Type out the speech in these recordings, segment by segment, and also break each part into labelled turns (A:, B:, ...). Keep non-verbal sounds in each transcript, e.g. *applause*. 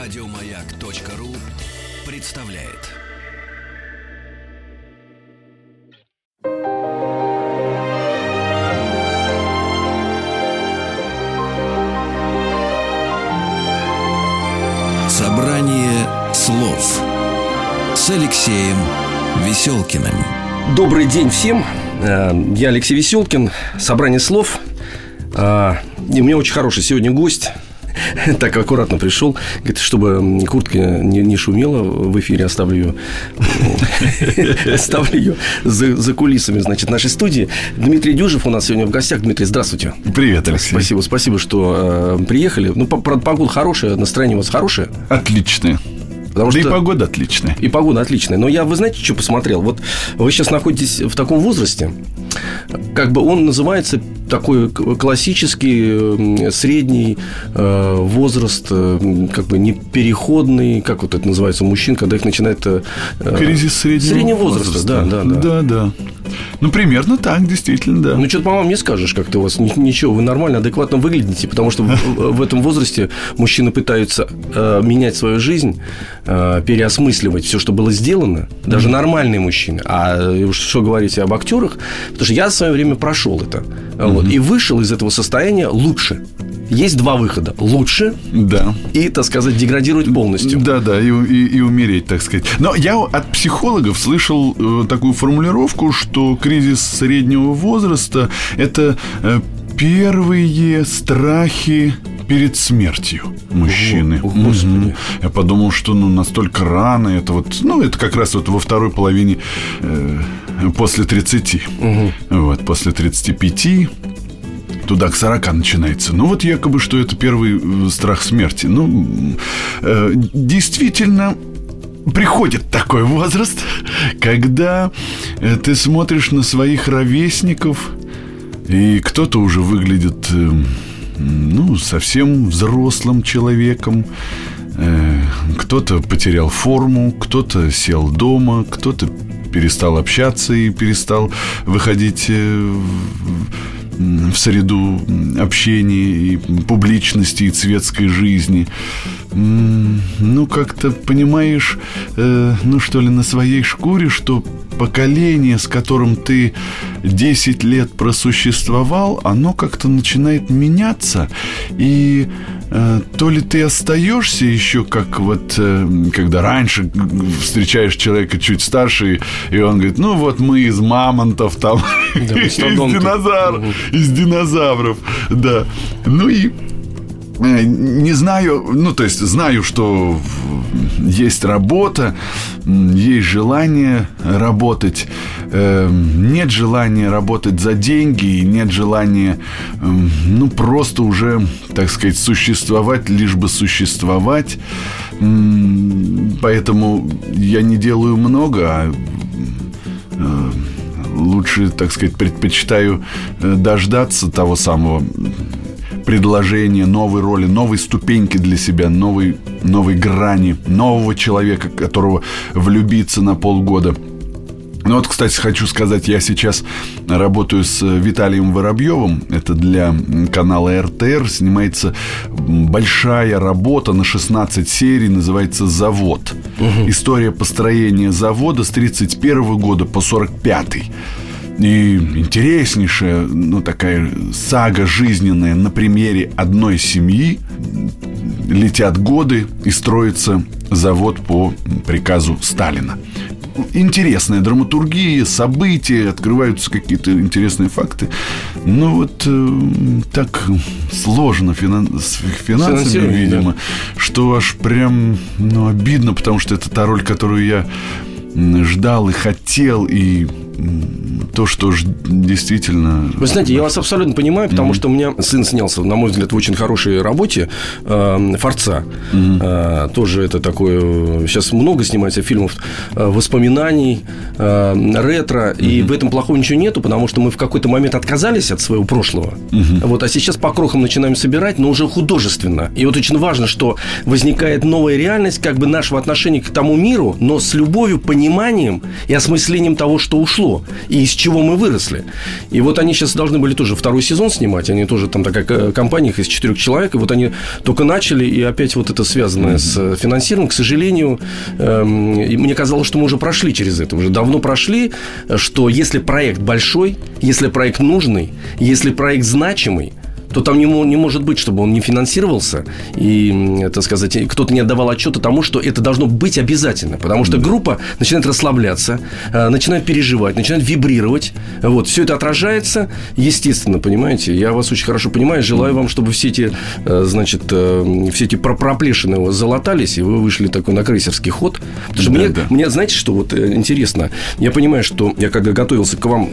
A: Радиомаяк.ру представляет. Собрание слов с Алексеем Веселкиным.
B: Добрый день всем. Э, Я Алексей Веселкин. Собрание слов. Э, И у меня очень хороший сегодня гость. *laughs* Так аккуратно пришел. Говорит, чтобы куртка не, не шумела в эфире, оставлю ее. *laughs* Оставлю ее за, кулисами, значит, нашей студии. Дмитрий Дюжев у нас сегодня в гостях. Дмитрий, здравствуйте.
C: Привет, Алексей.
B: Спасибо, спасибо, что э, приехали. Ну, правда, погода хорошая, настроение у вас хорошее.
C: Отличная.
B: Потому
C: да
B: что...
C: и погода отличная.
B: И погода отличная. Но я, вы знаете, что посмотрел? Вот вы сейчас находитесь в таком возрасте, как бы он называется такой классический средний э, возраст, э, как бы не переходный, как вот это называется у мужчин, когда их начинает... э,
C: Кризис среднего,
B: среднего возраста, да, да, да.
C: Да, да. Ну, примерно так, действительно, да.
B: Ну, что-то, по-моему, не скажешь, как-то у вас ни- ничего, вы нормально, адекватно выглядите, потому что в, этом возрасте мужчины пытаются э, менять свою жизнь, э, переосмысливать все, что было сделано, даже нормальные мужчины. А э, что говорить об актерах, потому что я в свое время прошел это, вот, и вышел из этого состояния лучше. Есть два выхода: лучше
C: Да.
B: и, так сказать, деградировать полностью.
C: Да, да, и, и- и умереть, так сказать. Но я от психологов слышал э, такую формулировку, что кризис среднего возраста – это э, первые страхи перед смертью мужчины.
B: О, о, Господи.
C: Я подумал, что ну настолько рано это вот, ну это как раз вот во второй половине э, после 30. Вот, после 35 туда к 40 начинается. Ну вот якобы, что это первый э, страх смерти. Ну, э, действительно, приходит такой возраст, когда э, ты смотришь на своих ровесников, и кто-то уже выглядит, э, ну, совсем взрослым человеком, э, кто-то потерял форму, кто-то сел дома, кто-то перестал общаться и перестал выходить в среду общения и публичности и светской жизни. Ну, как-то понимаешь, э, ну что ли, на своей шкуре, что поколение, с которым ты 10 лет просуществовал, оно как-то начинает меняться. И э, то ли ты остаешься еще как вот, э, когда раньше встречаешь человека чуть старше, и- он говорит, ну вот мы из мамонтов там,
B: Да, *laughs*
C: из динозавров, из динозавров, да. Ну и не знаю, ну, то есть знаю, что есть работа, есть желание работать, э, нет желания работать за деньги, нет желания, ну, просто уже, так сказать, существовать, лишь бы существовать. Поэтому я не делаю много, а э, лучше, так сказать, предпочитаю э, дождаться того самого предложения, новой роли, новой ступеньки для себя, новой, новой грани, нового человека, которого влюбиться на полгода. Ну вот, кстати, хочу сказать, я сейчас работаю с Виталием Воробьевым. Это для канала РТР. Снимается большая работа на 16 серий, называется «Завод». История построения завода с 31 года по 45 и интереснейшая, ну, такая сага жизненная на примере одной семьи. Летят годы и строится завод по приказу Сталина. Интересная драматургия, события, открываются какие-то интересные факты. Ну вот э, так сложно финан- с финансами, видимо, что аж прям ну, обидно, потому что это та роль, которую я ждал и хотел, и то, что ж- действительно...
B: Вы знаете, я вас абсолютно понимаю, потому что у меня сын снялся, на мой взгляд, в очень хорошей работе э, «Форца». Э, тоже это такое... Сейчас много снимается фильмов э, воспоминаний, э, ретро, и в этом плохого ничего нету, потому что мы в какой-то момент отказались от своего прошлого, вот, а сейчас по крохам начинаем собирать, но уже художественно. И вот очень важно, что возникает новая реальность как бы нашего отношения к тому миру, но с любовью, пониманием и осмыслением того, что ушло. Что и из чего мы выросли. И вот они сейчас должны были тоже второй сезон снимать. Они тоже там такая компания их из четырех человек. И вот они только начали, и опять вот это связанное с финансированием. К сожалению, эм, мне казалось, что мы уже прошли через это. Уже давно прошли, что если проект большой, если проект нужный, если проект значимый, то там не, не может быть, чтобы он не финансировался и, так сказать, кто-то не отдавал отчета тому, что это должно быть обязательно. Потому что группа начинает расслабляться, э, начинает переживать, начинает вибрировать. Вот, все это отражается, естественно, понимаете. Я вас очень хорошо понимаю. Желаю вам, чтобы все эти, э, значит, э, все эти проплешины залатались, и вы вышли такой на крейсерский ход. Потому что да, мне, да. мне, знаете, что вот интересно? Я понимаю, что я когда готовился к вам,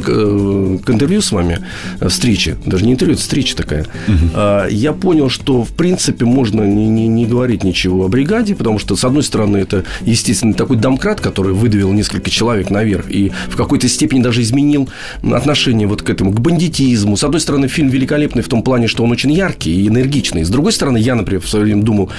B: к, к интервью с вами, встрече, даже не интервью, встреча такая. Угу. Я понял, что, в принципе, можно не, не, не говорить ничего о бригаде, потому что, с одной стороны, это, естественно, такой домкрат, который выдавил несколько человек наверх и в какой-то степени даже изменил отношение вот к этому, к бандитизму. С одной стороны, фильм великолепный в том плане, что он очень яркий и энергичный. С другой стороны, я, например, в свое время думал,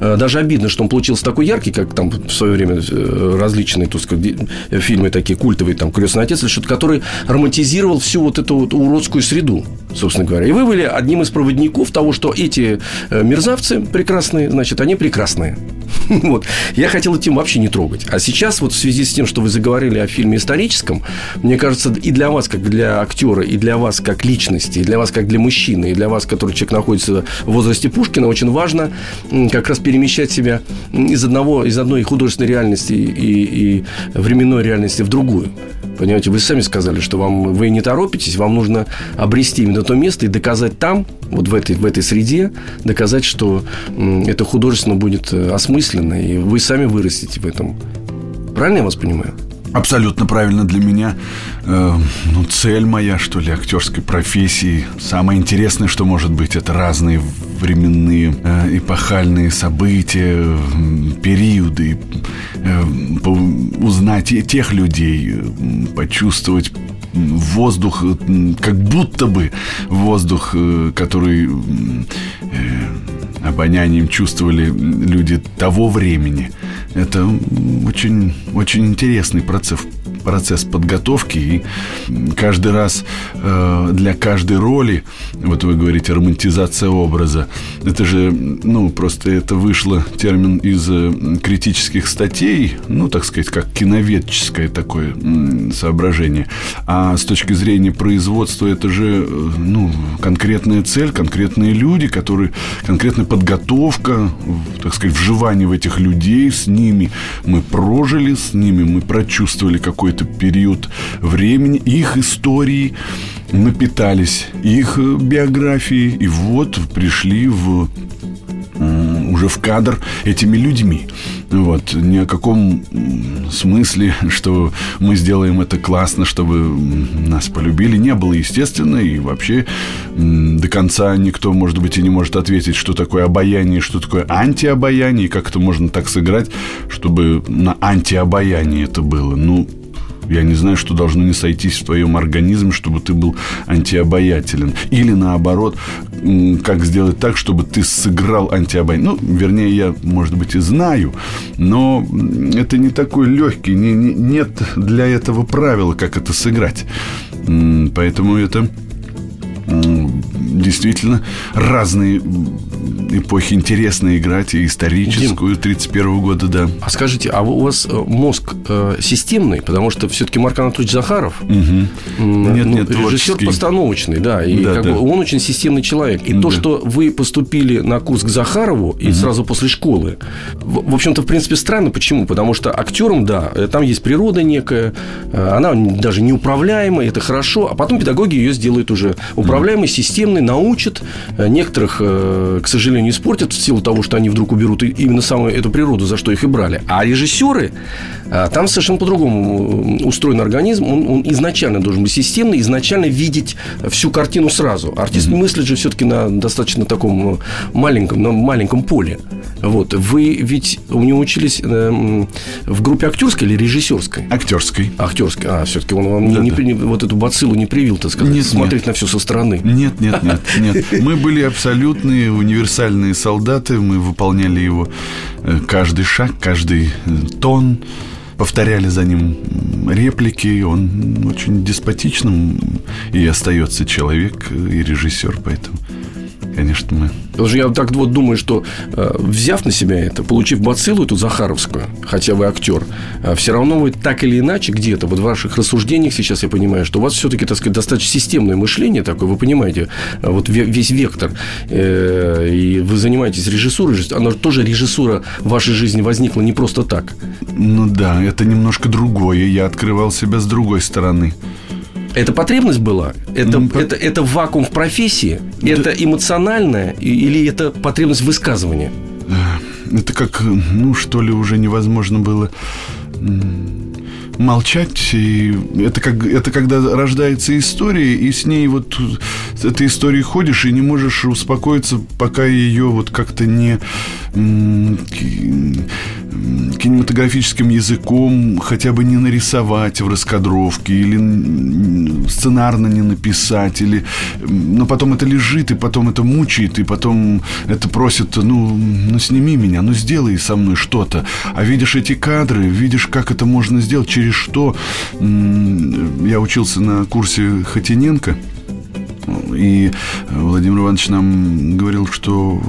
B: э, даже обидно, что он получился такой яркий, как там в свое время э, различные, так сказать, фильмы такие культовые, там, «Крестный отец», или что-то, который романтизировал всю вот эту вот уродскую среду, собственно говоря. И вы были одним из проводников того, что эти э, мерзавцы прекрасные, значит, они прекрасные. *laughs* Вот. Я хотел этим вообще не трогать. А сейчас вот в связи с тем, что вы заговорили о фильме историческом, мне кажется, и для вас, как для актера, и для вас, как личности, и для вас, как для мужчины, и для вас, который человек находится в возрасте Пушкина, очень важно как раз перемещать себя из одного, из одной художественной реальности и, и временной реальности в другую. Понимаете, вы сами сказали, что вам вы не торопитесь, вам нужно обрести именно то место и доказать там, вот в этой, в этой среде, доказать, что это художественно будет э, осмысленно, и вы сами вырастете в этом. Правильно я вас понимаю?
C: Абсолютно правильно для меня. Э, ну, цель моя, что ли, актерской профессии. Самое интересное, что может быть, это разные временные, э, эпохальные события, периоды. Э, узнать тех людей, э, почувствовать воздух, э, как будто бы воздух, э, который э, обонянием чувствовали люди того времени. Это очень, очень интересный процесс, процесс подготовки, и каждый раз э, для каждой роли, вот вы говорите, романтизация образа, это же, ну, просто это вышло термин из э, критических статей, ну, так сказать, как киноведческое такое м, соображение. А с точки зрения производства это же, э, ну, конкретная цель, конкретные люди, которые, конкретная подготовка, так сказать, вживание в этих людей, с ними мы прожили, с ними мы прочувствовали какой-то какой-то период времени, их истории напитались, их э, биографии, и вот пришли в уже в кадр этими людьми. Вот. Ни о каком смысле, *laughs* что мы сделаем это классно, чтобы нас полюбили, не было, естественно, и вообще до конца никто, может быть, и не может ответить, что такое обаяние, что такое антиобаяние, как это можно так сыграть, чтобы на антиобаяние это было. Ну, я не знаю, что должно не сойтись в твоем организме, чтобы ты был антиобаятелен. Или наоборот, как сделать так, чтобы ты сыграл антиобаятелен. Ну, вернее, я, может быть, и знаю, но это не такой легкий, не, не, нет для этого правила, как это сыграть. Поэтому это действительно разные эпохи интересно играть, и историческую 31 года, да.
B: А скажите, а у вас э, мозг э, системный? Потому что все-таки Марк Анатольевич Захаров угу. нет, ну, нет, режиссер постановочный, да, и да, как да. Бы он очень системный человек. И да. то, что вы поступили на курс к Захарову и угу. сразу после школы, в, в общем-то, в принципе, странно. Почему? Потому что актерам, да, э, там есть природа некая, э, она даже неуправляемая, это хорошо, а потом педагоги ее сделают уже управляемой, системной, научат. Некоторых, к сожалению, испортят в силу того, что они вдруг уберут именно самую эту природу, за что их и брали. А режиссеры, там совершенно по-другому устроен организм. Он, он изначально должен быть системный, изначально видеть всю картину сразу. Артист mm-hmm. мыслит же все-таки на достаточно таком маленьком, на маленьком поле. Вот. Вы ведь у него учились э, в группе актерской или режиссерской?
C: Актерской.
B: Актерской. А, все-таки он вам да, не, да. Не, вот эту бациллу не привил, так сказать, нет, смотреть нет. на все со стороны.
C: Нет, нет, нет, нет. Мы были абсолютные универсальные солдаты, мы выполняли его э, каждый шаг, каждый э, тон, повторяли за ним реплики. Он очень деспотичным и остается человек и режиссер, поэтому конечно, мы...
B: Потому что я так вот думаю, что э, взяв на себя это, получив бациллу эту Захаровскую, хотя вы актер, э, все равно вы так или иначе где-то, вот в ваших рассуждениях сейчас я понимаю, что у вас все-таки, так сказать, достаточно системное мышление такое, вы понимаете, э, вот весь вектор, и вы занимаетесь режиссурой, она тоже режиссура вашей жизни возникла не просто так.
C: Ну да, это немножко другое, я открывал себя с другой стороны.
B: Это потребность была? Это, mm, это, это вакуум в профессии? Да. Это эмоциональное или это потребность высказывания?
C: Это как, ну, что ли, уже невозможно было молчать. И это, как, это когда рождается история, и с ней вот с этой историей ходишь и не можешь успокоиться, пока ее вот как-то не кинематографическим языком хотя бы не нарисовать в раскадровке или сценарно не написать, или... но потом это лежит, и потом это мучает, и потом это просит, ну, ну сними меня, ну сделай со мной что-то. А видишь эти кадры, видишь, как это можно сделать, через что. Я учился на курсе Хотиненко, и Владимир Иванович нам говорил, что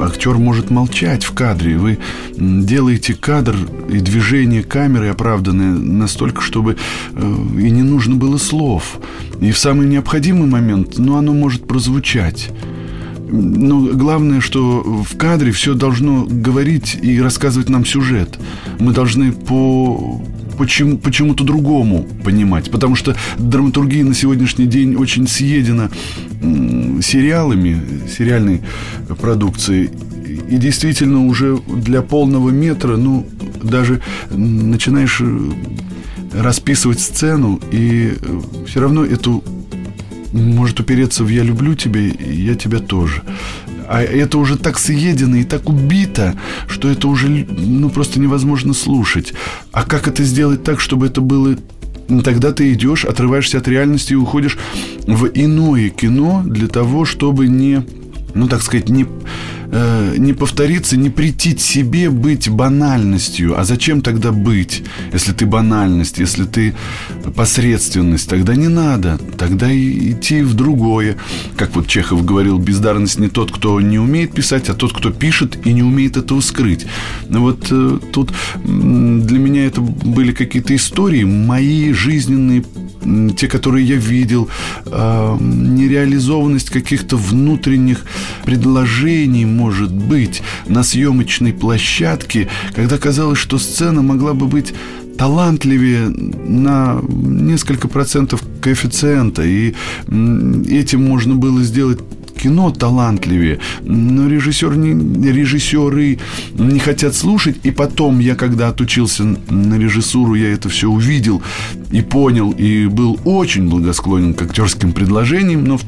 C: актер может молчать в кадре. Вы делаете кадр и движение камеры оправданное настолько, чтобы э, и не нужно было слов. И в самый необходимый момент, ну, оно может прозвучать. Но главное, что в кадре все должно говорить и рассказывать нам сюжет. Мы должны по почему, почему-то другому понимать. Потому что драматургия на сегодняшний день очень съедена сериалами, сериальной продукцией. И действительно уже для полного метра, ну, даже начинаешь э, расписывать сцену, и э, все равно эту может упереться в «я люблю тебя», и «я тебя тоже». А это уже так съедено и так убито, что это уже ну, просто невозможно слушать. А как это сделать так, чтобы это было тогда ты идешь, отрываешься от реальности и уходишь в иное кино для того, чтобы не, ну так сказать, не э, не повториться, не претить себе быть банальностью. А зачем тогда быть, если ты банальность, если ты посредственность? Тогда не надо. Тогда идти в другое. Как вот Чехов говорил, бездарность не тот, кто не умеет писать, а тот, кто пишет и не умеет этого скрыть. Но вот э, тут для меня это были какие-то истории, мои жизненные те, которые я видел, э, нереализованность каких-то внутренних предложений, может быть, на съемочной площадке, когда казалось, что сцена могла бы быть талантливее на несколько процентов коэффициента, и этим можно было сделать кино талантливее, но режиссер не, режиссеры не хотят слушать. И потом я, когда отучился на режиссуру, я это все увидел и понял, и был очень благосклонен к актерским предложениям, но в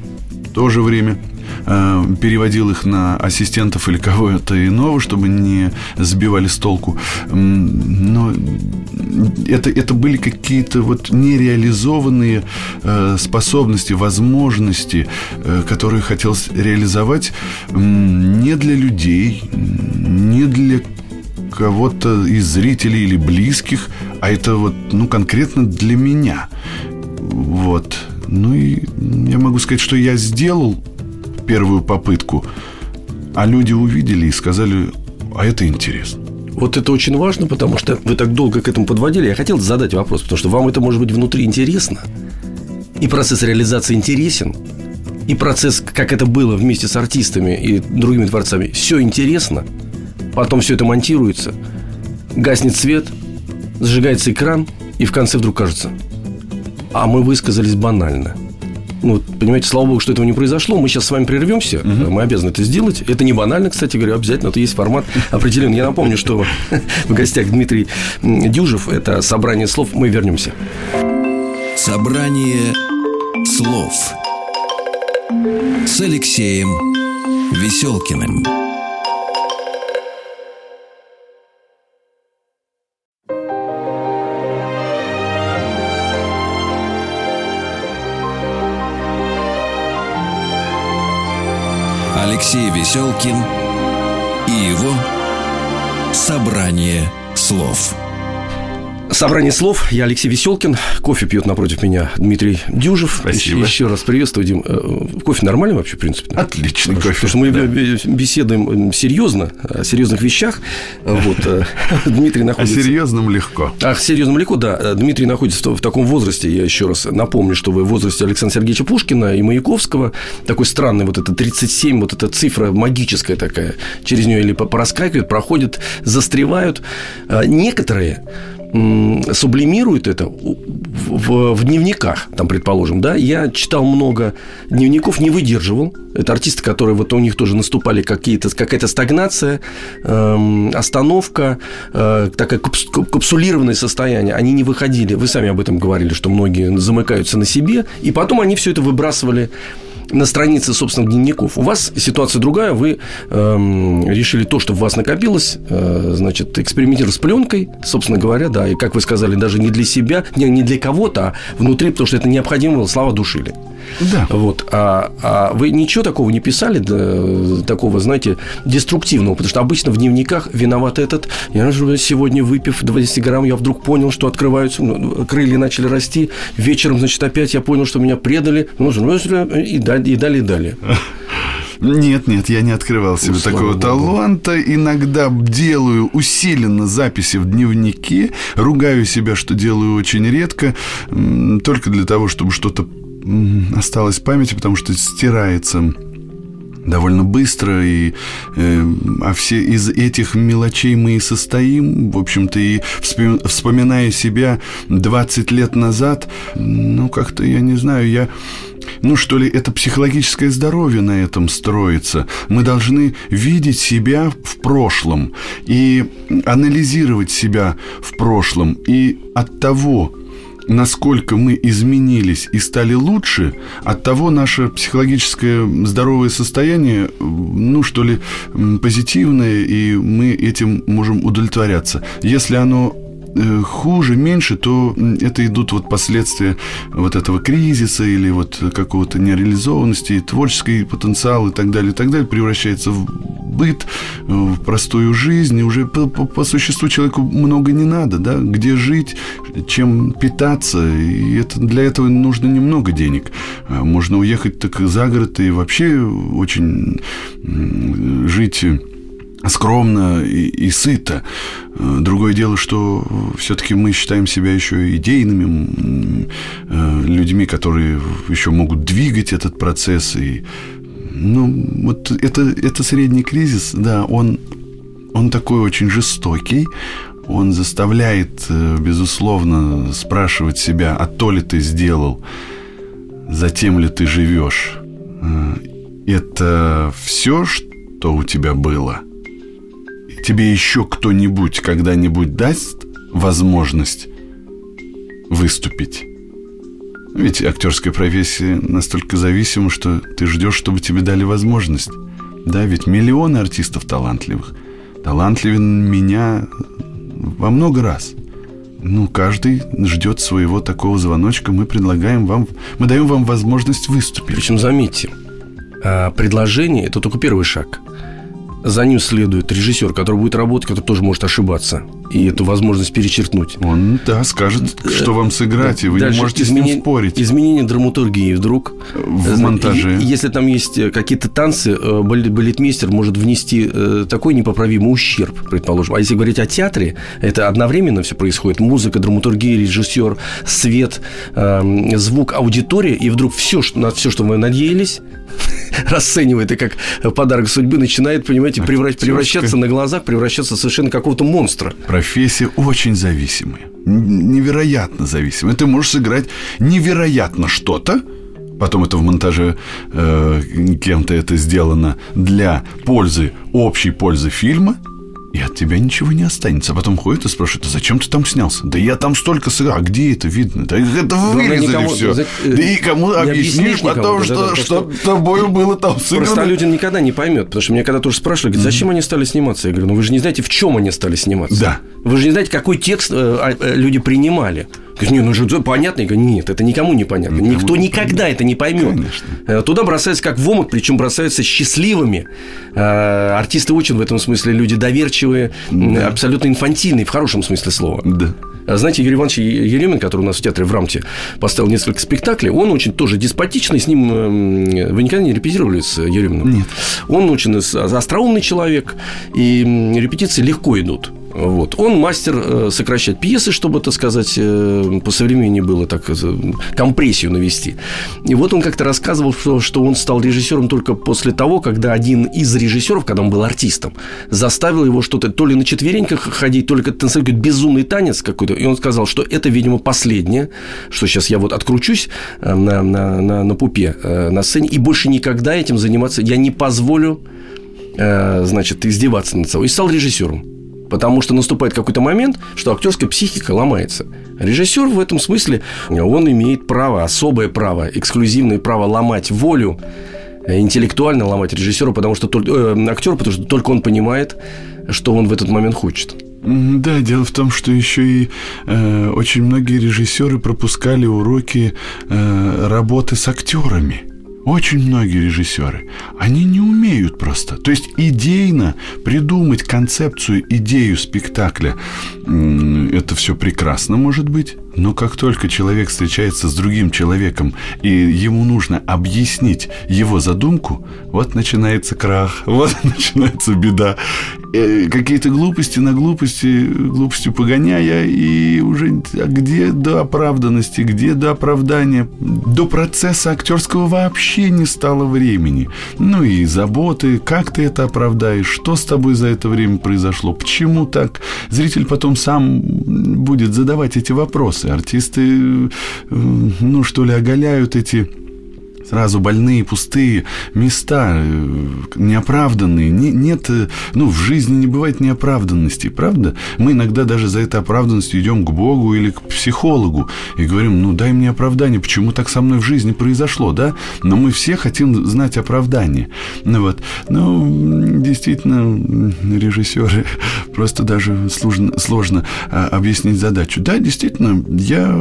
C: то же время Э, переводил их на ассистентов или кого-то иного, чтобы не сбивали с толку. Но это, это были какие-то вот нереализованные э, способности, возможности, э, которые хотелось реализовать не для людей, не для кого-то из зрителей или близких, а это вот, ну, конкретно для меня. Вот. Ну и я могу сказать, что я сделал первую попытку, а люди увидели и сказали, а это интересно.
B: Вот это очень важно, потому что вы так долго к этому подводили. Я хотел задать вопрос, потому что вам это может быть внутри интересно. И процесс реализации интересен. И процесс, как это было вместе с артистами и другими творцами, все интересно. Потом все это монтируется. Гаснет свет, зажигается экран, и в конце вдруг кажется, а мы высказались банально – ну, понимаете, слава богу, что этого не произошло. Мы сейчас с вами прервемся. Угу. Мы обязаны это сделать. Это не банально, кстати говоря, обязательно. Это есть формат определенный. Я напомню, что *laughs* в гостях Дмитрий Дюжев. Это собрание слов. Мы вернемся.
A: Собрание слов с Алексеем Веселкиным. Алексей Веселкин и его «Собрание слов».
B: Собрание слов. Я Алексей Веселкин. Кофе пьет напротив меня Дмитрий Дюжев.
C: Спасибо.
B: Еще, раз приветствую, Дим. Э, кофе нормальный вообще, в принципе?
C: Отличный кофе.
B: Потому что мы да. беседуем серьезно, о серьезных вещах. Вот. Э, *laughs* Дмитрий находится...
C: О серьезном легко.
B: О серьезном легко, да. Дмитрий находится в таком возрасте, я еще раз напомню, что вы в возрасте Александра Сергеевича Пушкина и Маяковского. Такой странный вот это 37, вот эта цифра магическая такая. Через нее или пораскакивает, проходит, застревают. Э, некоторые сублимируют это в, в дневниках, там, предположим, да, я читал много дневников, не выдерживал. Это артисты, которые вот у них тоже наступали какие-то, какая-то стагнация, эм, остановка, э, такое капсулированное состояние. Они не выходили. Вы сами об этом говорили, что многие замыкаются на себе, и потом они все это выбрасывали на странице собственных дневников. У вас ситуация другая, вы эм, решили то, что в вас накопилось, э, значит, экспериментировать с пленкой, собственно говоря, да, и, как вы сказали, даже не для себя, не, не для кого-то, а внутри, потому что это необходимо слова душили.
C: Да.
B: Вот. А, а вы ничего такого не писали, да, такого, знаете, деструктивного? Потому что обычно в дневниках виноват этот. Я сегодня, выпив 200 грамм, я вдруг понял, что открываются, ну, крылья начали расти. Вечером, значит, опять я понял, что меня предали. Ну, и далее, и далее, и далее.
C: Нет, нет, я не открывал себе ну, такого таланта. Иногда делаю усиленно записи в дневнике, ругаю себя, что делаю очень редко, только для того, чтобы что-то осталось в памяти, потому что стирается довольно быстро, и, э, а все из этих мелочей мы и состоим, в общем-то, и вспоминая себя 20 лет назад, ну, как-то, я не знаю, я... Ну, что ли, это психологическое здоровье на этом строится. Мы должны видеть себя в прошлом и анализировать себя в прошлом. И от того, насколько мы изменились и стали лучше, от того наше психологическое здоровое состояние, ну что ли, позитивное, и мы этим можем удовлетворяться. Если оно Э, хуже, меньше, то это идут вот последствия вот этого кризиса или вот какого-то нереализованности, творческий потенциал и так далее, и так далее, превращается в быт, в простую жизнь, уже по, по, по существу человеку много не надо, да, где жить, чем питаться, и это, для этого нужно немного денег. А можно уехать так за город и вообще очень жить скромно и, и сыто. Э, другое дело, что все-таки мы считаем себя еще идейными э, людьми, которые еще могут двигать этот процесс. И, ну, вот это, это средний кризис, да, он, он такой очень жестокий, он заставляет, э, безусловно, спрашивать себя, а то ли ты сделал, затем ли ты живешь. Это все, что у тебя было – тебе еще кто-нибудь когда-нибудь даст возможность выступить? Ведь актерская профессия настолько зависима, что ты ждешь, чтобы тебе дали возможность. Да, ведь миллионы артистов талантливых. Талантливен меня во много раз. Ну, каждый ждет своего такого звоночка. Мы предлагаем вам, мы даем вам возможность выступить.
B: Причем, заметьте, а, предложение – это только первый шаг – за ним следует режиссер, который будет работать, который тоже может ошибаться. И эту возможность перечеркнуть.
C: Он, да, скажет, что вам сыграть, да, и вы не можете изменение, с ним спорить.
B: Изменение драматургии вдруг.
C: В монтаже.
B: Если там есть э, какие-то танцы, э, балетмейстер может внести э, такой непоправимый ущерб, предположим. А если говорить о театре, это одновременно все происходит. Музыка, драматургия, режиссер, свет, эм, звук, аудитория. И вдруг все, на все, что мы надеялись, *laughs* расценивает и как подарок судьбы, начинает, понимаете, превращ, превращаться на глазах, превращаться в совершенно какого-то монстра.
C: Профессия очень зависимая. Невероятно зависимая. Ты можешь сыграть невероятно что-то, потом это в монтаже э, кем-то это сделано для пользы, общей пользы фильма – и от тебя ничего не останется. А потом ходит и спрашивает, а зачем ты там снялся? Да я там столько сыграл. А где это видно? Да это вырезали никому, все. За... Да и кому объяснишь потом, никому, что, да, что, что тобою было там сыграно?
B: Просто люди никогда не поймет. Потому что меня когда тоже спрашивали, говорят, зачем mm-hmm. они стали сниматься? Я говорю, ну вы же не знаете, в чем они стали сниматься.
C: Да.
B: Вы же не знаете, какой текст э, а, э, люди принимали. Говорит, нет, ну же понятно. Я говорю, нет, это никому не понятно. Никому Никто не никогда понятно. это не поймет. Конечно. Э, туда бросаются как в омут, причем бросаются счастливыми. Э, артисты очень в этом смысле люди доверчивые, да. абсолютно инфантильные, в хорошем смысле слова.
C: Да.
B: А знаете, Юрий Иванович Еремин, который у нас в театре в Рамте поставил несколько спектаклей, он очень тоже деспотичный, с ним вы никогда не репетировали с Ереминым?
C: Нет.
B: Он очень остроумный человек, и репетиции легко идут. Вот. Он мастер э, сокращать пьесы, чтобы, так сказать, э, по современнее было так, э, компрессию навести. И вот он как-то рассказывал, что, что он стал режиссером только после того, когда один из режиссеров, когда он был артистом, заставил его что-то то ли на четвереньках ходить, то ли как танцевать, безумный танец какой-то. И он сказал, что это, видимо, последнее, что сейчас я вот откручусь на, на, на, на пупе на сцене, и больше никогда этим заниматься я не позволю значит, издеваться над собой. И стал режиссером. Потому что наступает какой-то момент, что актерская психика ломается. Режиссер в этом смысле, он имеет право, особое право, эксклюзивное право ломать волю, э, интеллектуально ломать режиссера, потому что э, актер, потому что только он понимает, что он в этот момент хочет.
C: Да, дело в том, что еще и э, очень многие режиссеры пропускали уроки э, работы с актерами. Очень многие режиссеры, они не умеют просто. То есть идейно придумать концепцию, идею спектакля, это все прекрасно может быть. Но как только человек встречается с другим человеком, и ему нужно объяснить его задумку, вот начинается крах, *laughs* вот начинается беда. Э, какие-то глупости на глупости, глупостью погоняя, и уже где до оправданности, где до оправдания, до процесса актерского вообще не стало времени. Ну и заботы, как ты это оправдаешь, что с тобой за это время произошло, почему так. Зритель потом сам будет задавать эти вопросы. Артисты, э, ну, что ли, оголяют эти сразу больные, пустые места, э, неоправданные. Не, нет, э, ну, в жизни не бывает неоправданности, правда? Мы иногда даже за этой оправданностью идем к Богу или к психологу и говорим, ну, дай мне оправдание, почему так со мной в жизни произошло, да? Но мы все хотим знать оправдание. Ну, вот. Ну, действительно, режиссеры просто даже сложно, сложно а, объяснить задачу. Да, действительно, я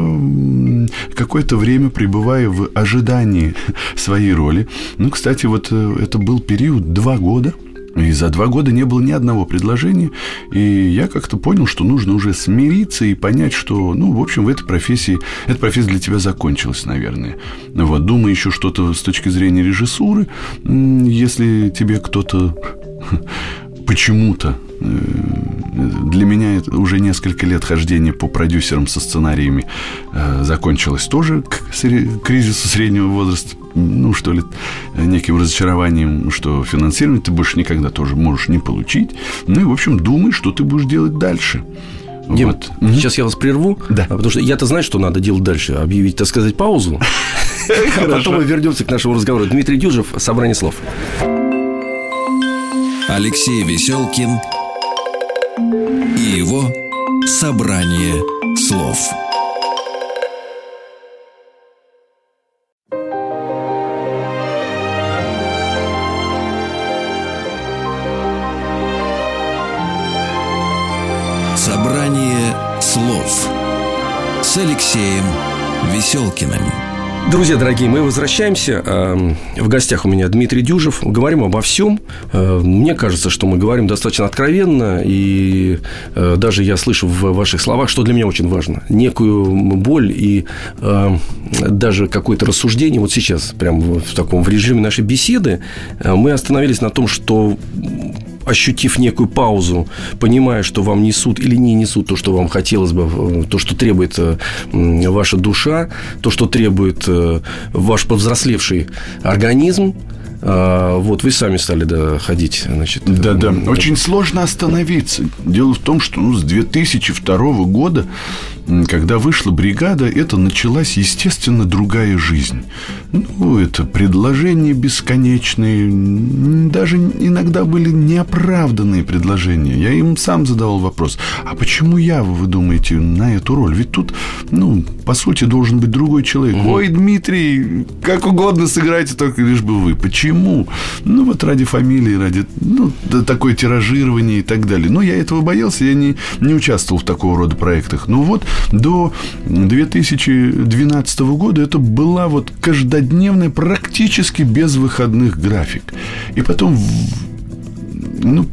C: какое-то время пребываю в ожидании своей роли. Ну, кстати, вот э, это был период два года, и за два года не было ни одного предложения. И я как-то понял, что нужно уже смириться и понять, что, ну, в общем, в этой профессии, эта профессия для тебя закончилась, наверное. Вот, думаю еще что-то с точки зрения режиссуры, если тебе кто-то почему-то э, для меня уже несколько лет хождения по продюсерам со сценариями э, закончилось тоже к кризису среднего возраста, ну, что ли, неким разочарованием, что финансирование ты больше никогда тоже можешь не получить. Ну и, в общем, думай, что ты будешь делать дальше.
B: Дим, вот. сейчас я вас прерву, да. потому что я-то знаю, что надо делать дальше. Объявить, так сказать, паузу. *laughs* А потом мы вернемся к нашему разговору. Дмитрий Дюжев, «Собрание слов».
A: Алексей Веселкин и его «Собрание слов». Собрание слов с Алексеем Веселкиным.
B: Друзья дорогие, мы возвращаемся. Эм, в гостях у меня Дмитрий Дюжев. Говорим обо всем. Э, мне кажется, что мы говорим достаточно откровенно. И э, даже я слышу в ваших словах, что для меня очень важно. Некую боль и э, даже какое-то рассуждение. Вот сейчас, прямо в таком в режиме нашей беседы, мы остановились на том, что ощутив некую паузу, понимая, что вам несут или не несут то, что вам хотелось бы, э, то, что требует э, ваша душа, то, что требует э, ваш повзрослевший организм, вот вы сами стали да, ходить, значит.
C: Да, да. Очень сложно остановиться. Дело в том, что ну, с 2002 года когда вышла бригада, это началась, естественно, другая жизнь. Ну, это предложения бесконечные, даже иногда были неоправданные предложения. Я им сам задавал вопрос, а почему я, вы думаете, на эту роль? Ведь тут, ну, по сути, должен быть другой человек. Угу. Ой, Дмитрий, как угодно сыграйте, только лишь бы вы. Почему? Ну, вот ради фамилии, ради ну, такое тиражирование и так далее. Но я этого боялся, я не, не участвовал в такого рода проектах. Но вот до 2012 года это была вот каждодневная, практически без выходных график. И потом ну,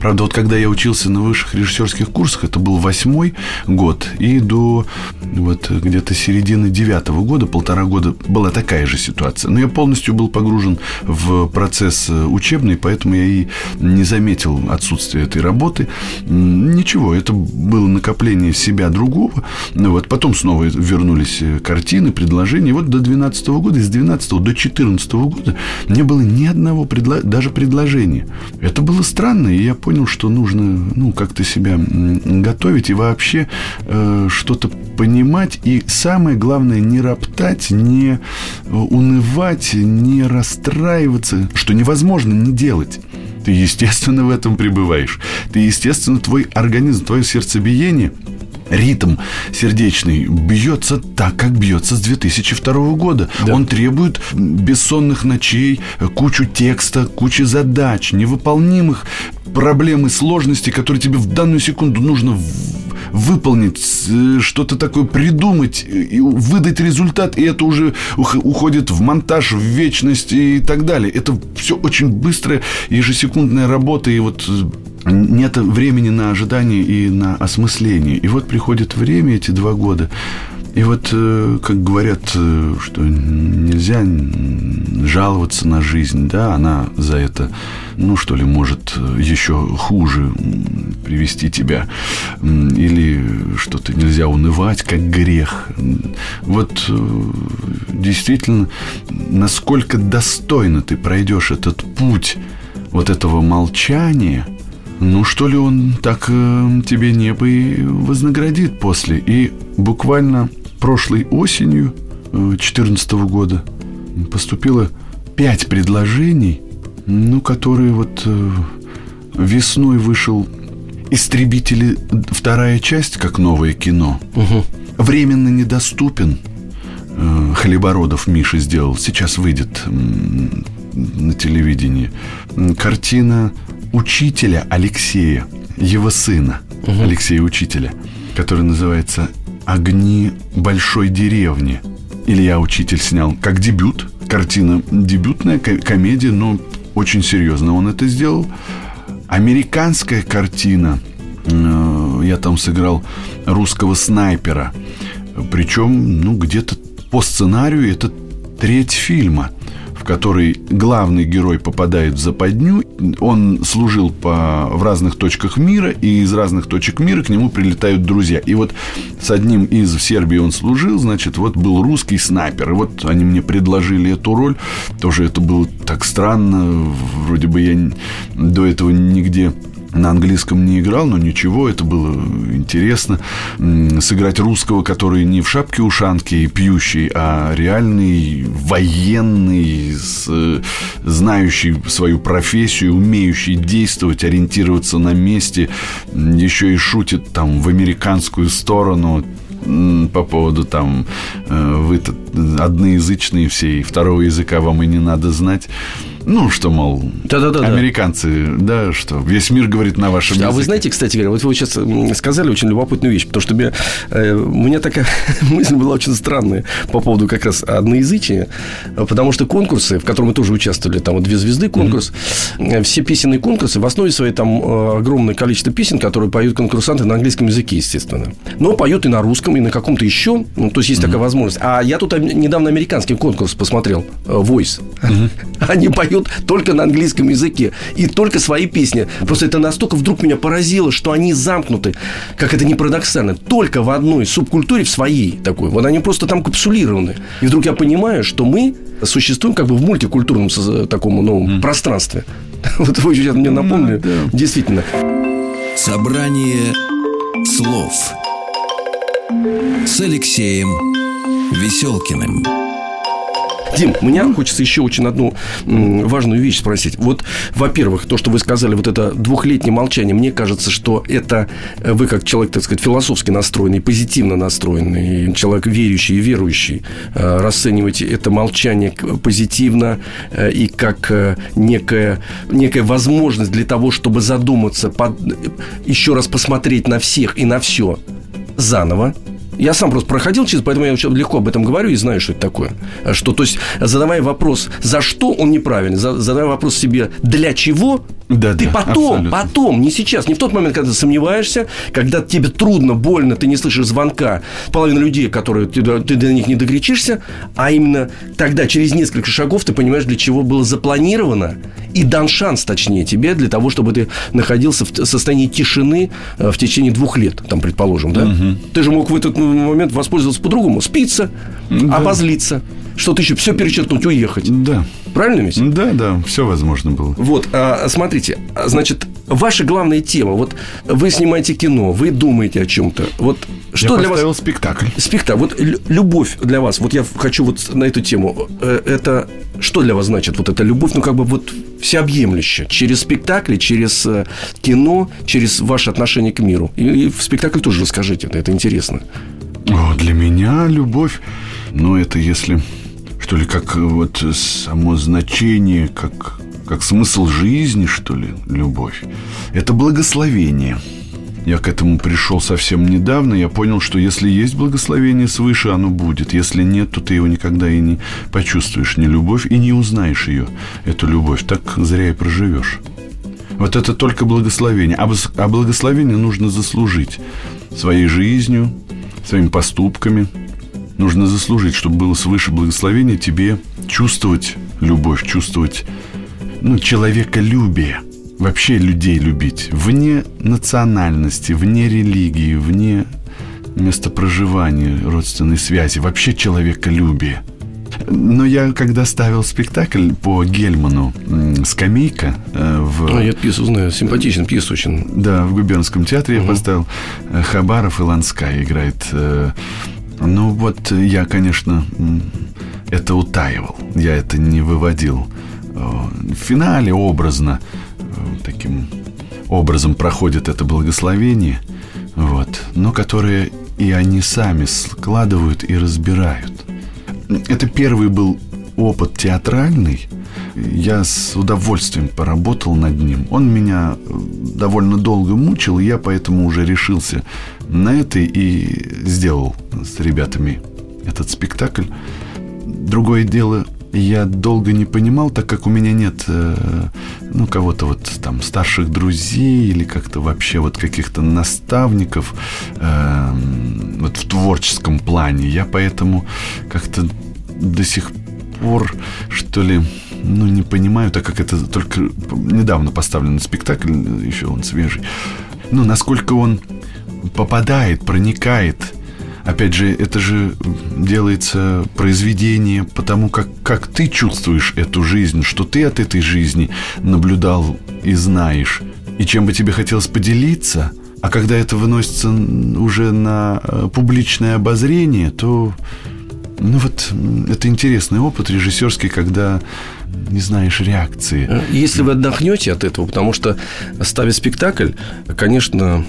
C: Правда, вот когда я учился на высших режиссерских курсах, это был восьмой год, и до вот где-то середины девятого года, полтора года, была такая же ситуация. Но я полностью был погружен в процесс учебный, поэтому я и не заметил отсутствия этой работы. Ничего, это было накопление себя другого. Вот, потом снова вернулись картины, предложения. И вот до 12 года, из 12 до 14 года не было ни одного предло... даже предложения. Это было странно, и я понял, понял, что нужно, ну, как-то себя готовить и вообще э, что-то понимать. И самое главное, не роптать, не э, унывать, не расстраиваться, что невозможно не делать. Ты, естественно, в этом пребываешь. Ты, естественно, твой организм, твое сердцебиение – ритм сердечный бьется так, как бьется с 2002 года. Да. Он требует бессонных ночей, кучу текста, кучу задач, невыполнимых проблем и сложностей, которые тебе в данную секунду нужно выполнить, э, что-то такое придумать, и выдать результат, и это уже уходит в монтаж, в вечность и так далее. Это все очень быстрая ежесекундная работа, и вот э, нет времени на ожидание и на осмысление. И вот приходит время, эти два года, и вот, э, как говорят, э, что нельзя жаловаться на жизнь, да, она за это, ну что ли, может еще хуже привести тебя, или что-то нельзя унывать, как грех. Вот э, действительно, насколько достойно ты пройдешь этот путь вот этого молчания – ну, что ли он так э, тебе небо и вознаградит после. И буквально прошлой осенью 2014 э, года поступило пять предложений, ну, которые вот э, весной вышел «Истребители» вторая часть, как новое кино. Угу. Временно недоступен. Э, Хлебородов Миша сделал. Сейчас выйдет на телевидении. Картина учителя Алексея, его сына угу. Алексея Учителя, который называется «Огни большой деревни». Илья Учитель снял как дебют. Картина дебютная, комедия, но очень серьезно он это сделал. Американская картина. Э, я там сыграл русского снайпера. Причем, ну, где-то по сценарию это треть фильма – в которой главный герой попадает в западню. Он служил по, в разных точках мира, и из разных точек мира к нему прилетают друзья. И вот с одним из в Сербии он служил, значит, вот был русский снайпер. И вот они мне предложили эту роль. Тоже это было так странно. Вроде бы я до этого нигде на английском не играл, но ничего, это было интересно. Сыграть русского, который не в шапке-ушанке и пьющий, а реальный военный, с, знающий свою профессию, умеющий действовать, ориентироваться на месте, еще и шутит там в американскую сторону, по поводу там э, вы одноязычные все, и второго языка вам и не надо знать. Ну, что, мол, Да-да-да, американцы, да, что весь мир говорит на вашем языке.
B: А вы знаете, кстати говоря, вот вы сейчас сказали очень любопытную вещь, потому что мне, э, у меня такая *laughs* мысль была очень странная по поводу как раз одноязычия, потому что конкурсы, в котором мы тоже участвовали, там вот «Две звезды» конкурс, mm-hmm. все песенные конкурсы, в основе своей там э, огромное количество песен, которые поют конкурсанты на английском языке, естественно. Но поют и на русском, и на каком-то еще, ну, то есть есть mm-hmm. такая возможность. А я тут недавно американский конкурс посмотрел, Voice. Mm-hmm. *laughs* Они поют поют только на английском языке и только свои песни. Просто это настолько вдруг меня поразило, что они замкнуты, как это не парадоксально, только в одной субкультуре, в своей такой. Вот они просто там капсулированы. И вдруг я понимаю, что мы существуем как бы в мультикультурном таком ну, mm. пространстве. *laughs* Вот вы сейчас мне напомнили. Mm, да. Действительно.
A: Собрание слов с Алексеем Веселкиным.
B: Дим, меня хочется еще очень одну важную вещь спросить. Вот, во-первых, то, что вы сказали, вот это двухлетнее молчание, мне кажется, что это э, вы как человек, так сказать, философски настроенный, позитивно настроенный, человек верующий и верующий, э, расцениваете это молчание позитивно э, и как некая, некая возможность для того, чтобы задуматься, под, еще раз посмотреть на всех и на все заново, я сам просто проходил через, поэтому я легко об этом говорю и знаю, что это такое. Что, то есть, задавая вопрос, за что он неправильный, задавая вопрос себе, для чего, да, ты да, потом, абсолютно. потом, не сейчас, не в тот момент, когда ты сомневаешься, когда тебе трудно, больно, ты не слышишь звонка, половина людей, которые ты, ты до них не докричишься, а именно тогда, через несколько шагов, ты понимаешь, для чего было запланировано и дан шанс, точнее, тебе для того, чтобы ты находился в состоянии тишины э, в течение двух лет, там, предположим, да? Угу. Ты же мог в этот момент воспользоваться по-другому, спиться, да. обозлиться что-то еще, все перечеркнуть, уехать.
C: Да.
B: Правильно ведь?
C: Да, да, все возможно было.
B: Вот, а, смотрите, а, значит, ваша главная тема, вот вы снимаете кино, вы думаете о чем-то, вот что
C: Я
B: для вас...
C: спектакль.
B: Спектакль. Вот любовь для вас, вот я хочу вот на эту тему, э, это что для вас значит вот эта любовь, ну как бы вот всеобъемлющая, через спектакли, через э, кино, через ваше отношение к миру. И, и в спектакль тоже расскажите, это интересно.
C: О, для меня любовь, ну это если что ли, как вот само значение, как, как смысл жизни, что ли, любовь. Это благословение. Я к этому пришел совсем недавно. Я понял, что если есть благословение свыше, оно будет. Если нет, то ты его никогда и не почувствуешь, не любовь, и не узнаешь ее, эту любовь. Так зря и проживешь. Вот это только благословение. А, а благословение нужно заслужить своей жизнью, своими поступками – нужно заслужить, чтобы было свыше благословения тебе чувствовать любовь, чувствовать ну, человеколюбие. Вообще людей любить. Вне национальности, вне религии, вне места проживания, родственной связи. Вообще человеколюбие. Но я, когда ставил спектакль по Гельману «Скамейка» э, в...
B: А, я пьесу знаю, симпатичный пьесу очень.
C: Да, в Губернском театре угу. я поставил. Э, Хабаров и Ланская играет э, ну вот я, конечно, это утаивал. Я это не выводил. В финале образно таким образом проходит это благословение, вот, но которое и они сами складывают и разбирают. Это первый был опыт театральный. Я с удовольствием поработал над ним. Он меня довольно долго мучил, и я поэтому уже решился на это и сделал с ребятами этот спектакль. Другое дело, я долго не понимал, так как у меня нет, э, ну, кого-то вот там старших друзей или как-то вообще вот каких-то наставников э, вот в творческом плане. Я поэтому как-то до сих пор, что ли, ну, не понимаю, так как это только недавно поставленный спектакль, еще он свежий. Ну, насколько он попадает, проникает. Опять же, это же делается произведение потому, как, как ты чувствуешь эту жизнь, что ты от этой жизни наблюдал и знаешь. И чем бы тебе хотелось поделиться, а когда это выносится уже на э, публичное обозрение, то ну вот это интересный опыт режиссерский, когда не знаешь реакции. Э,
B: если вы отдохнете от этого, потому что ставя спектакль, конечно,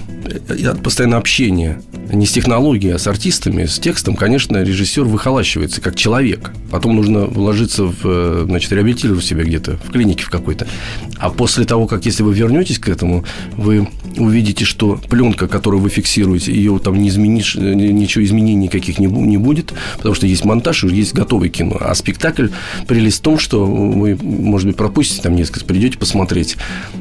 B: от постоянного общения не с технологией, а с артистами, с текстом, конечно, режиссер выхолащивается как человек. Потом нужно вложиться в, э, значит, реабилитировать себя где-то, в клинике в какой-то. А после того, как если вы вернетесь к этому, вы увидите, что пленка, которую вы фиксируете, ее там не изменишь, ничего изменений никаких не, не будет, потому что есть монтаж, есть готовое кино. А спектакль прелесть в том, что вы, может быть, пропустите там несколько, придете посмотреть,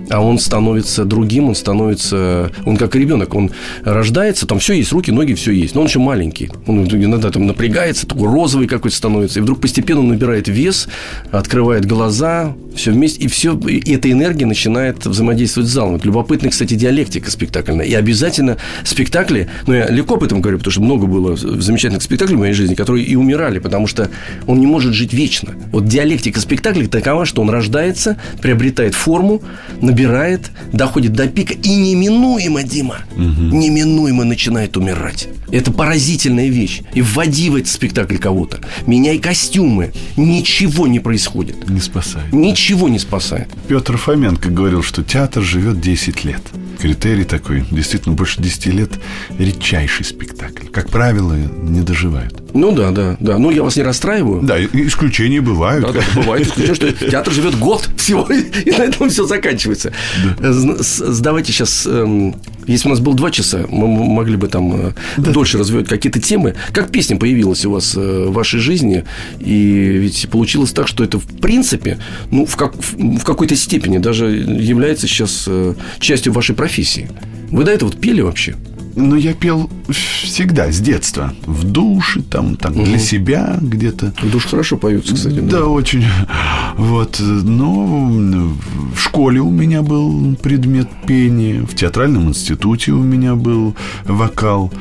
B: а он становится другим, он становится, он как ребенок, он рождается, там все есть, руки, ноги, все есть, но он еще маленький, он иногда там напрягается, такой розовый какой-то становится, и вдруг постепенно он набирает вес, открывает глаза, все вместе, и все, и эта энергия начинает взаимодействовать с залом. Это любопытная, кстати, диалектика спектакльная. И обязательно спектакли, ну, я легко об этом говорю, потому что много было замечательных спектаклей в моей жизни, которые и умирали, потому что он не может жить вечно. Вот диалектика спектакля такова, что он рождается, приобретает форму, набирает набирает, доходит до пика и неминуемо, Дима, угу. неминуемо начинает умирать. Это поразительная вещь. И вводи в этот спектакль кого-то. Меняй костюмы. Ничего не происходит.
C: Не спасает.
B: Ничего не спасает.
C: Петр Фоменко говорил, что театр живет 10 лет критерий такой. Действительно, больше 10 лет редчайший спектакль. Как правило, не доживают.
B: Ну да, да, да. Ну, я вас не расстраиваю.
C: Да, исключения бывают. Да,
B: да, бывает исключение, что театр живет год *laughs* всего, и на этом все заканчивается. Да. Давайте сейчас, эм, если у нас было два часа, мы могли бы там э, да. дольше развивать какие-то темы. Как песня появилась у вас э, в вашей жизни? И ведь получилось так, что это в принципе, ну, в, как, в какой-то степени даже является сейчас э, частью вашей профессии. Вы до этого пели вообще?
C: Ну, я пел всегда, с детства. В душе, там, там угу. для себя где-то.
B: В душе хорошо поются, кстати.
C: Да, да, очень. Вот. Но в школе у меня был предмет пения. В театральном институте у меня был вокал.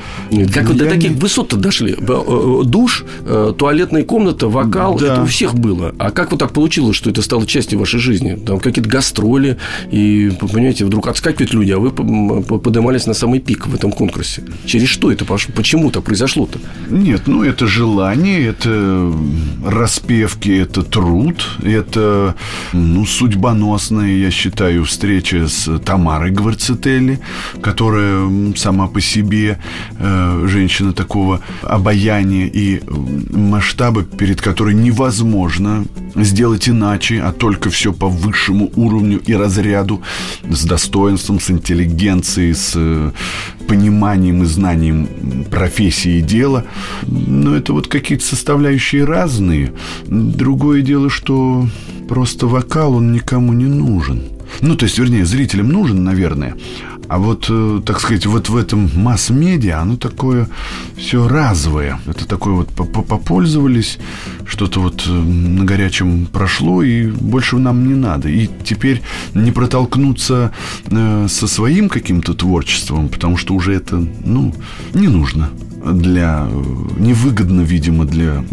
B: Как вы до таких не... высот-то дошли? Э, душ, э, туалетная комната, вокал. Да. Это у всех было. А как вот так получилось, что это стало частью вашей жизни? Там какие-то гастроли. И, понимаете, вдруг отскакивают люди, а вы поднимались на самый пик в этом конкурсе? Через что это пошло? Почему так произошло-то?
C: Нет, ну это желание, это распевки, это труд, это ну, судьбоносная, я считаю, встреча с Тамарой Гварцетелли, которая сама по себе э, женщина такого обаяния и масштаба, перед которой невозможно сделать иначе, а только все по высшему уровню и разряду, с достоинством, с интеллигенцией, с э, пониманием и знанием профессии и дела. Но это вот какие-то составляющие разные. Другое дело, что просто вокал, он никому не нужен. Ну, то есть, вернее, зрителям нужен, наверное. А вот, э, так сказать, вот в этом масс-медиа оно такое все разовое. Это такое вот попользовались, что-то вот э, на горячем прошло, и больше нам не надо. И теперь не протолкнуться э, со своим каким-то творчеством, потому что уже это, ну, не нужно для невыгодно, видимо, для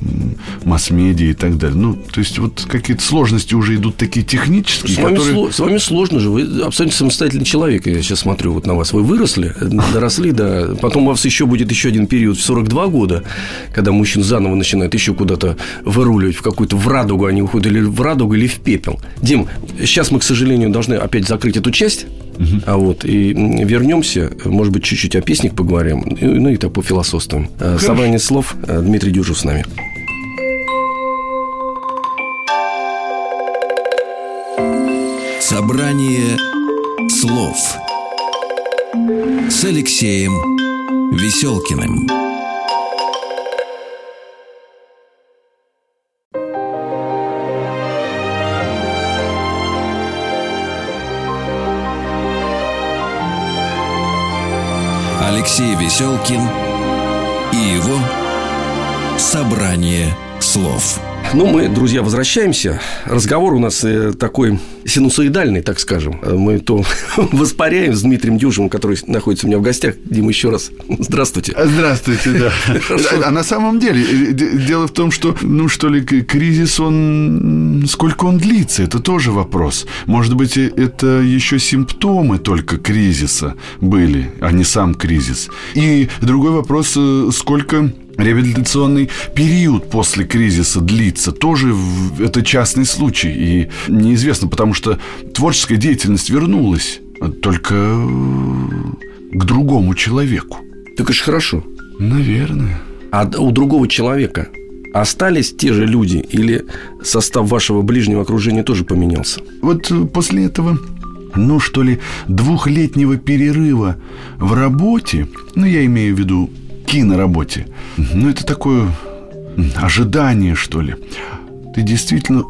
C: масс-медиа и так далее. Ну, то есть вот какие-то сложности уже идут такие технические,
B: с вами, которые... сло... с вами сложно же, вы абсолютно самостоятельный человек. Я сейчас смотрю вот на вас. Вы выросли, доросли, да. Потом у вас еще будет еще один период в 42 года, когда мужчин заново начинают еще куда-то выруливать в какую-то в радугу, они уходят или в радугу, или в пепел. Дим, сейчас мы, к сожалению, должны опять закрыть эту часть. Угу. А вот и вернемся, может быть, чуть-чуть о песнях поговорим, ну и так по философствам. Э. Собрание слов. Э, Дмитрий Дюжев с нами.
A: Собрание слов с Алексеем Веселкиным. Алексей Веселкин и его «Собрание слов».
B: Ну, мы, друзья, возвращаемся. Разговор у нас э, такой синусоидальный, так скажем. Мы то *laughs* воспаряем с Дмитрием Дюжевым, который находится у меня в гостях. Дима, еще раз здравствуйте.
C: Здравствуйте, да. А на самом деле, э, дело в том, что, ну, что ли, кризис, он... Сколько он длится, это тоже вопрос. Может быть, э, это еще симптомы только кризиса были, а не сам кризис. И другой вопрос, сколько реабилитационный период после кризиса длится, тоже это частный случай. И неизвестно, потому что творческая деятельность вернулась только к другому человеку.
B: Так это же хорошо.
C: Наверное.
B: А у другого человека остались те же люди или состав вашего ближнего окружения тоже поменялся?
C: Вот после этого ну, что ли, двухлетнего перерыва в работе, ну, я имею в виду киноработе. Ну, это такое ожидание, что ли. Ты действительно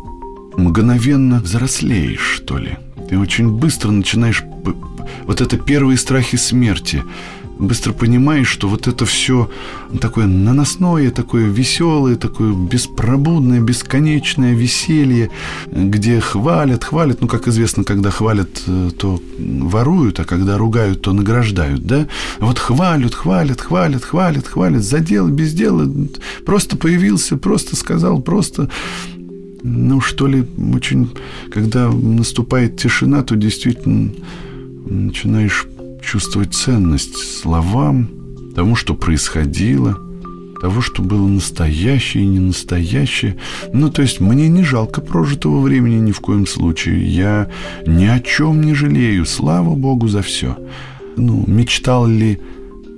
C: мгновенно взрослеешь, что ли. Ты очень быстро начинаешь... Вот это первые страхи смерти – быстро понимаешь, что вот это все такое наносное, такое веселое, такое беспробудное, бесконечное веселье, где хвалят, хвалят. Ну, как известно, когда хвалят, э, то воруют, а когда ругают, то награждают, да? Вот хвалят, хвалят, хвалят, хвалят, хвалят, за дело, без дела, просто появился, просто сказал, просто ну, что ли, очень, когда наступает тишина, то действительно начинаешь чувствовать ценность словам, тому, что происходило, того, что было настоящее и не настоящее. Ну, то есть мне не жалко прожитого времени ни в коем случае. Я ни о чем не жалею. Слава Богу за все. Ну, мечтал ли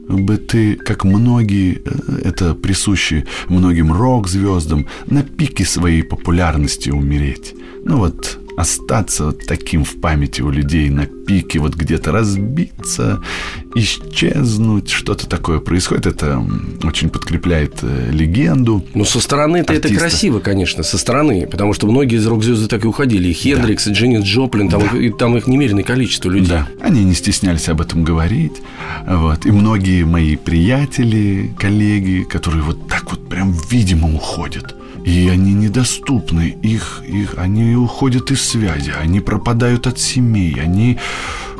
C: бы ты, как многие, э, это присуще многим рок-звездам, на пике своей популярности умереть. Ну вот, остаться вот таким в памяти у людей на пике, вот где-то разбиться, исчезнуть, что-то такое происходит. Это очень подкрепляет э, легенду.
B: Ну, со стороны-то это красиво, конечно, со стороны, потому что многие из рок-звезды так и уходили. И Хендрикс, да. и Дженнис Джоплин, там, да. их, там их немереное количество людей. Да,
C: они не стеснялись об этом говорить. Вот. И многие мои приятели, коллеги, которые вот так вот прям видимо уходят и они недоступны, их, их, они уходят из связи, они пропадают от семей, они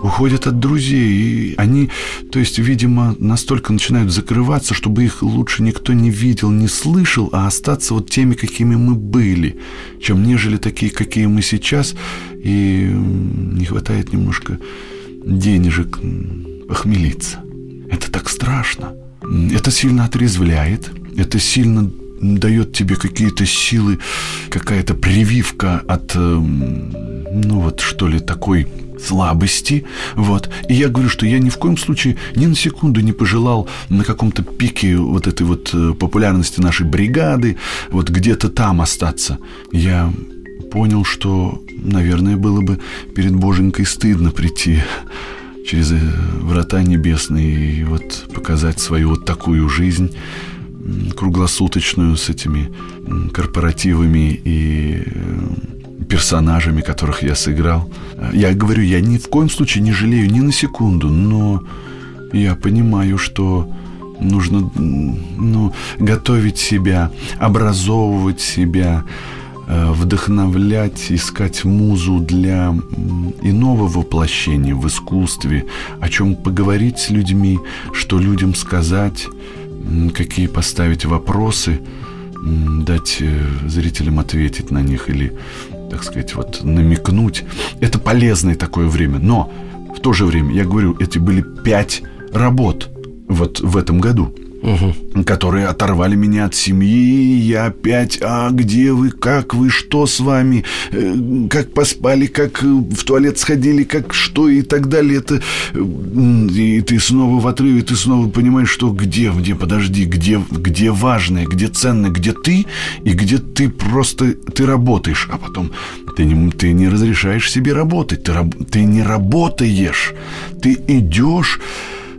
C: уходят от друзей, и они, то есть, видимо, настолько начинают закрываться, чтобы их лучше никто не видел, не слышал, а остаться вот теми, какими мы были, чем нежели такие, какие мы сейчас, и не хватает немножко денежек похмелиться. Это так страшно. Это сильно отрезвляет, это сильно дает тебе какие-то силы, какая-то прививка от, эм, ну вот что ли, такой слабости, вот. И я говорю, что я ни в коем случае ни на секунду не пожелал на каком-то пике вот этой вот э, популярности нашей бригады, вот где-то там остаться. Я понял, что, наверное, было бы перед Боженькой стыдно прийти через э, врата небесные и вот показать свою вот такую жизнь, круглосуточную с этими корпоративами и э, персонажами, которых я сыграл. Я говорю, я ни в коем случае не жалею ни на секунду, но я понимаю, что нужно ну, готовить себя, образовывать себя, э, вдохновлять, искать музу для иного воплощения в искусстве, о чем поговорить с людьми, что людям сказать – какие поставить вопросы, дать э, зрителям ответить на них или, так сказать, вот намекнуть. Это полезное такое время. Но в то же время, я говорю, эти были пять работ вот в этом году угу. которые оторвали меня от семьи. Я опять, а где вы, как вы, что с вами, э, как поспали, как в туалет сходили, как что? И так далее. Это и ты снова в отрыве, ты снова понимаешь, что где, где, подожди, где, где важное, где ценное, где ты и где ты просто ты работаешь, а потом ты не, ты не разрешаешь себе работать, ты, ты не работаешь, ты идешь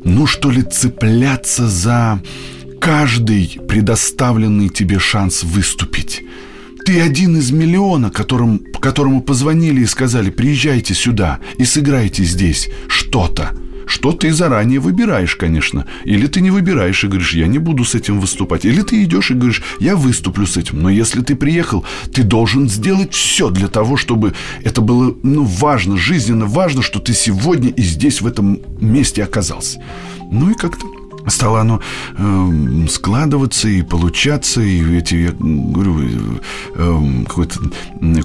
C: ну что ли, цепляться за каждый предоставленный тебе шанс выступить. Ты один из миллиона, которым, которому позвонили и сказали, приезжайте сюда и сыграйте здесь что-то что ты заранее выбираешь, конечно. Или ты не выбираешь и говоришь, я не буду с этим выступать. Или ты идешь и говоришь, я выступлю с этим. Но если ты приехал, ты должен сделать все для того, чтобы это было ну, важно, жизненно важно, что ты сегодня и здесь, в этом месте оказался. Ну и как-то стало оно э, складываться и получаться, и эти, я говорю, э, какой-то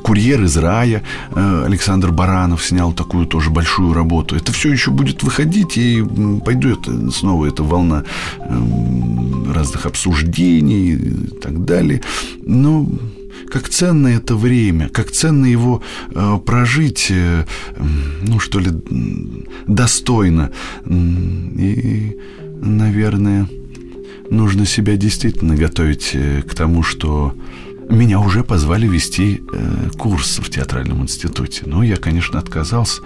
C: курьер из рая э, Александр Баранов снял такую тоже большую работу. Это все еще будет выходить, и пойдет снова эта волна э, разных обсуждений и так далее. Но как ценно это время, как ценно его э, прожить, э, ну что ли, достойно. И наверное, нужно себя действительно готовить э, к тому, что меня уже позвали вести э, курс в театральном институте. Но я, конечно, отказался.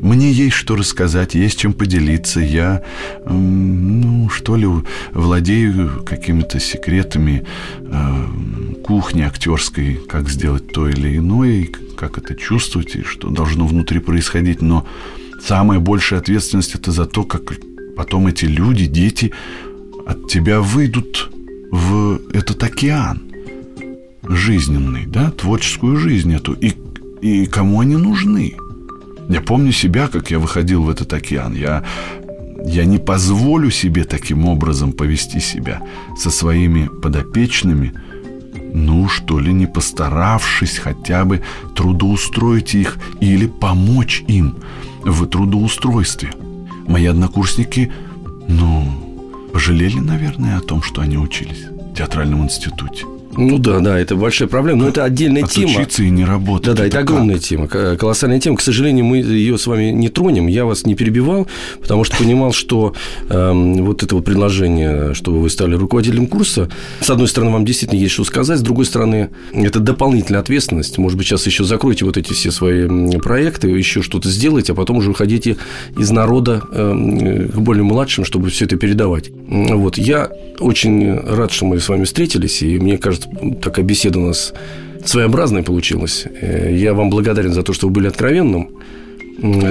C: Мне есть что рассказать, есть чем поделиться. Я, ну, что ли, владею какими-то секретами э, кухни актерской, как сделать то или иное, как это чувствовать и что должно внутри происходить. Но самая большая ответственность это за то, как Потом эти люди, дети от тебя выйдут в этот океан жизненный, да, творческую жизнь эту. И, и кому они нужны? Я помню себя, как я выходил в этот океан. Я, я не позволю себе таким образом повести себя со своими подопечными, ну, что ли, не постаравшись хотя бы трудоустроить их или помочь им в трудоустройстве. Мои однокурсники, ну, пожалели, наверное, о том, что они учились в театральном институте.
B: Ну да, да, это большая проблема, но это отдельная
C: Отучиться
B: тема.
C: и не работать.
B: Да, да, это
C: как?
B: огромная тема, к- колоссальная тема. К сожалению, мы ее с вами не тронем. Я вас не перебивал, потому что понимал, что эм, вот это вот предложение, чтобы вы стали руководителем курса, с одной стороны, вам действительно есть что сказать, с другой стороны, это дополнительная ответственность. Может быть, сейчас еще закройте вот эти все свои проекты, еще что-то сделайте, а потом уже выходите из народа эм, к более младшим, чтобы все это передавать. Вот, я очень рад, что мы с вами встретились, и мне кажется, такая беседа у нас своеобразная получилась. Э, Я вам благодарен за то, что вы были откровенным.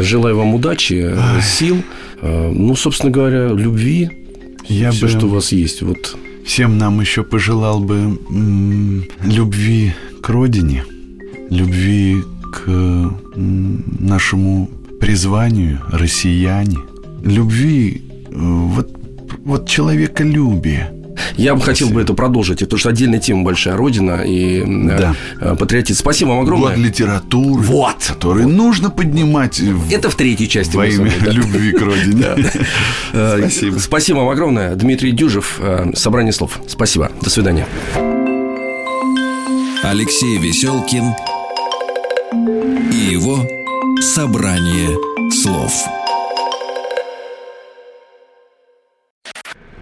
B: Желаю вам удачи, э, сил, э, ну, собственно говоря, любви,
C: Я
B: все,
C: бы
B: что у вас есть. Вот
C: всем нам еще пожелал бы м, любви к родине, любви к м, нашему призванию, россияне, любви, вот, вот человеколюбие.
B: Я бы хотел бы это продолжить, потому что отдельная тема большая Родина и м,
C: Да.
B: э, патриотизм. Спасибо вам огромное.
C: Год литературы,
B: Вот.
C: который нужно поднимать в-
B: Это в третьей части.
C: во имя
B: да.
C: любви к родине. *laughs*
B: Э,
C: Спасибо.
B: Спасибо вам огромное. Дмитрий Дюжев, э, собрание слов. Спасибо. До свидания.
A: Алексей Веселкин и его собрание слов.